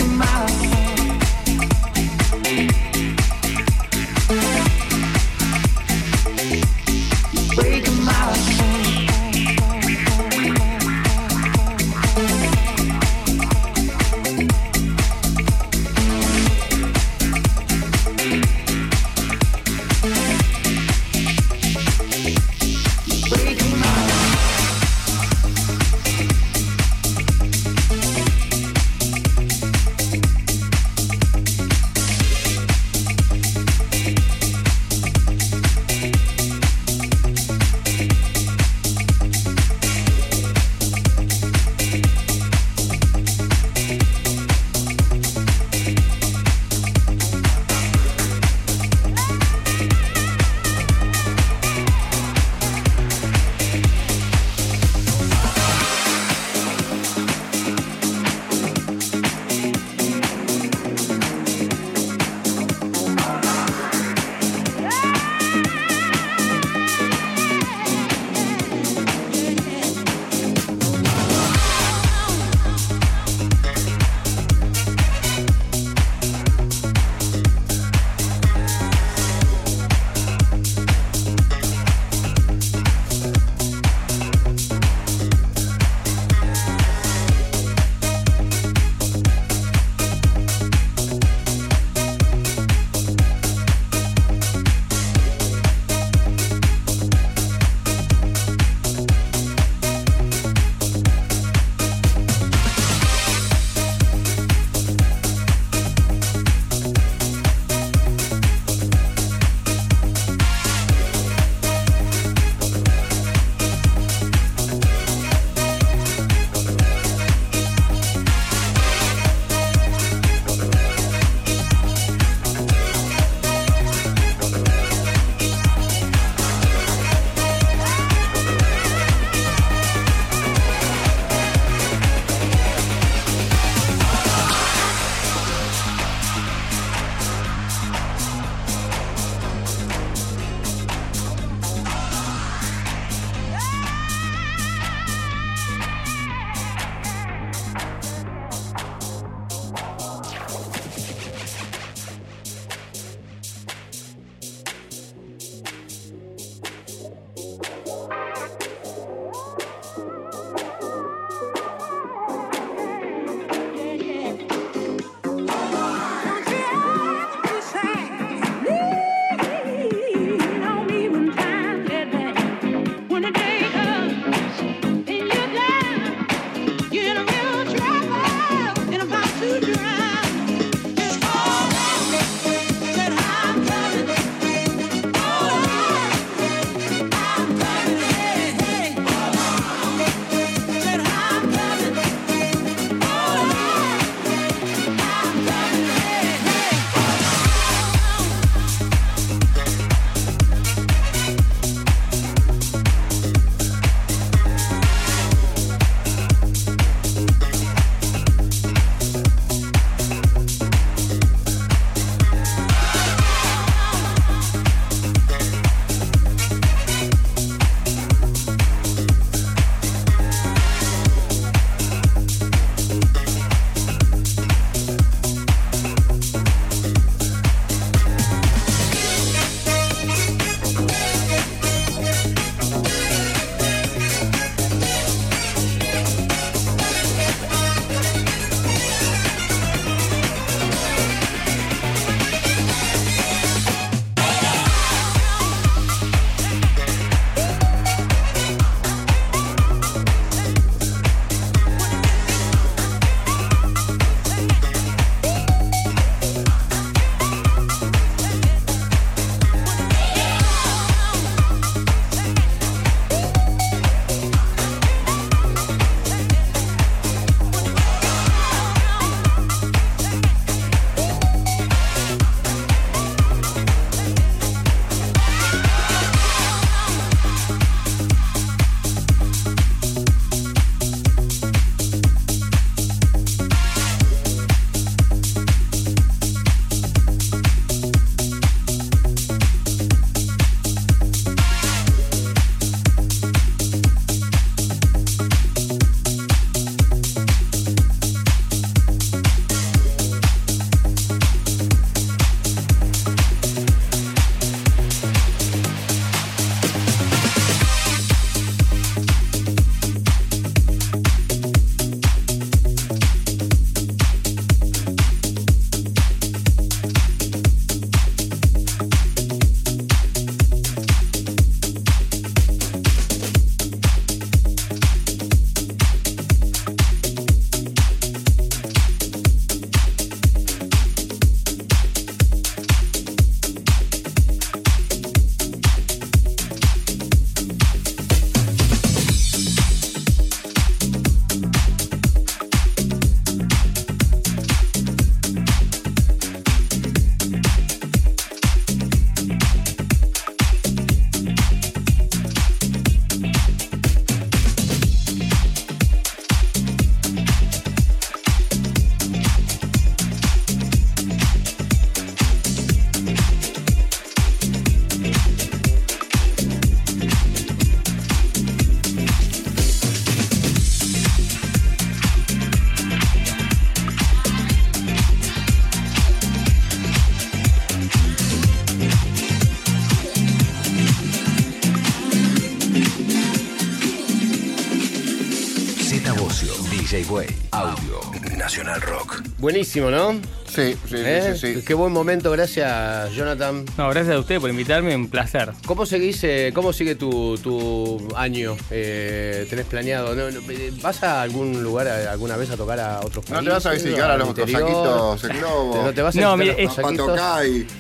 Way. Audio Nacional Rock. Buenísimo, ¿no? Sí, sí, ¿Eh? sí, sí, sí. Qué buen momento, gracias, Jonathan. No, gracias a usted por invitarme, un placer. ¿Cómo seguís, eh, cómo sigue tu, tu año? Eh, ¿Tenés planeado? No, no, eh, ¿Vas a algún lugar a- alguna vez a tocar a otros No países? te vas a visitar a los interior? cosaquitos en globo. ¿No te vas a No, mire, es-.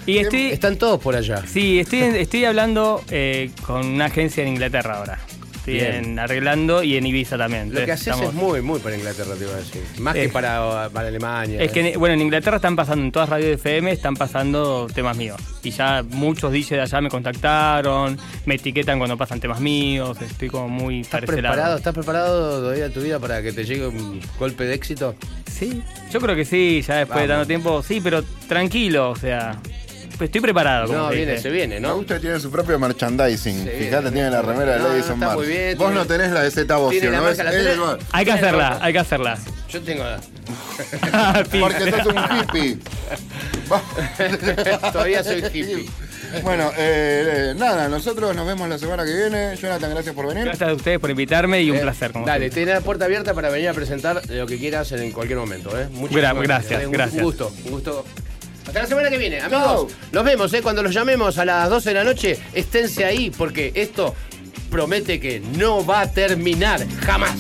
Y estoy, Están todos por allá. sí, estoy, estoy hablando eh, con una agencia en Inglaterra ahora. Bien. en- arreglando y en Ibiza también. Lo que Entonces, haces es estamos- muy, muy para Inglaterra, te iba a decir. Más Eh, que para, para Alemania. Es que, en- bueno, en Inglaterra están pasando, en todas radios FM están pasando temas míos. Y ya muchos DJs de allá me contactaron, me etiquetan cuando pasan temas míos, estoy como muy ¿Estás para ese lado. preparado, ¿Estás preparado todavía tu vida para que te llegue un golpe de éxito? Sí, yo creo que sí, ya después de Vamos. tanto tiempo, sí, pero tranquilo, o sea, estoy preparado. Como No, te viene, dije. se viene, Me ¿no? gusta que tiene su propio merchandising. Sí, Fíjate, tiene la remera de No, no, Ladies on está muy bien, Vos tiene- no tenés la de Z Bocio, tiene la ¿no? marca, la Es- tenés. es- Hay que hacerla, hay que hacerla. Yo tengo. Porque sos un hippie. Todavía soy hippie. Bueno, eh, eh, nada, nosotros nos vemos la semana que viene. Jonathan, gracias por venir. Gracias a ustedes por invitarme y un Eh, placer. Como Dale, siempre. tenés la puerta abierta para venir a presentar lo que quieras en cualquier momento. ¿eh? Muchísimas Gra- gracias, un- gracias. Un gusto, un gusto. Hasta la semana que viene, amigos. Chau. Nos vemos, ¿eh? Cuando los llamemos a las 12 de la noche, esténse ahí porque esto promete que no va a terminar jamás.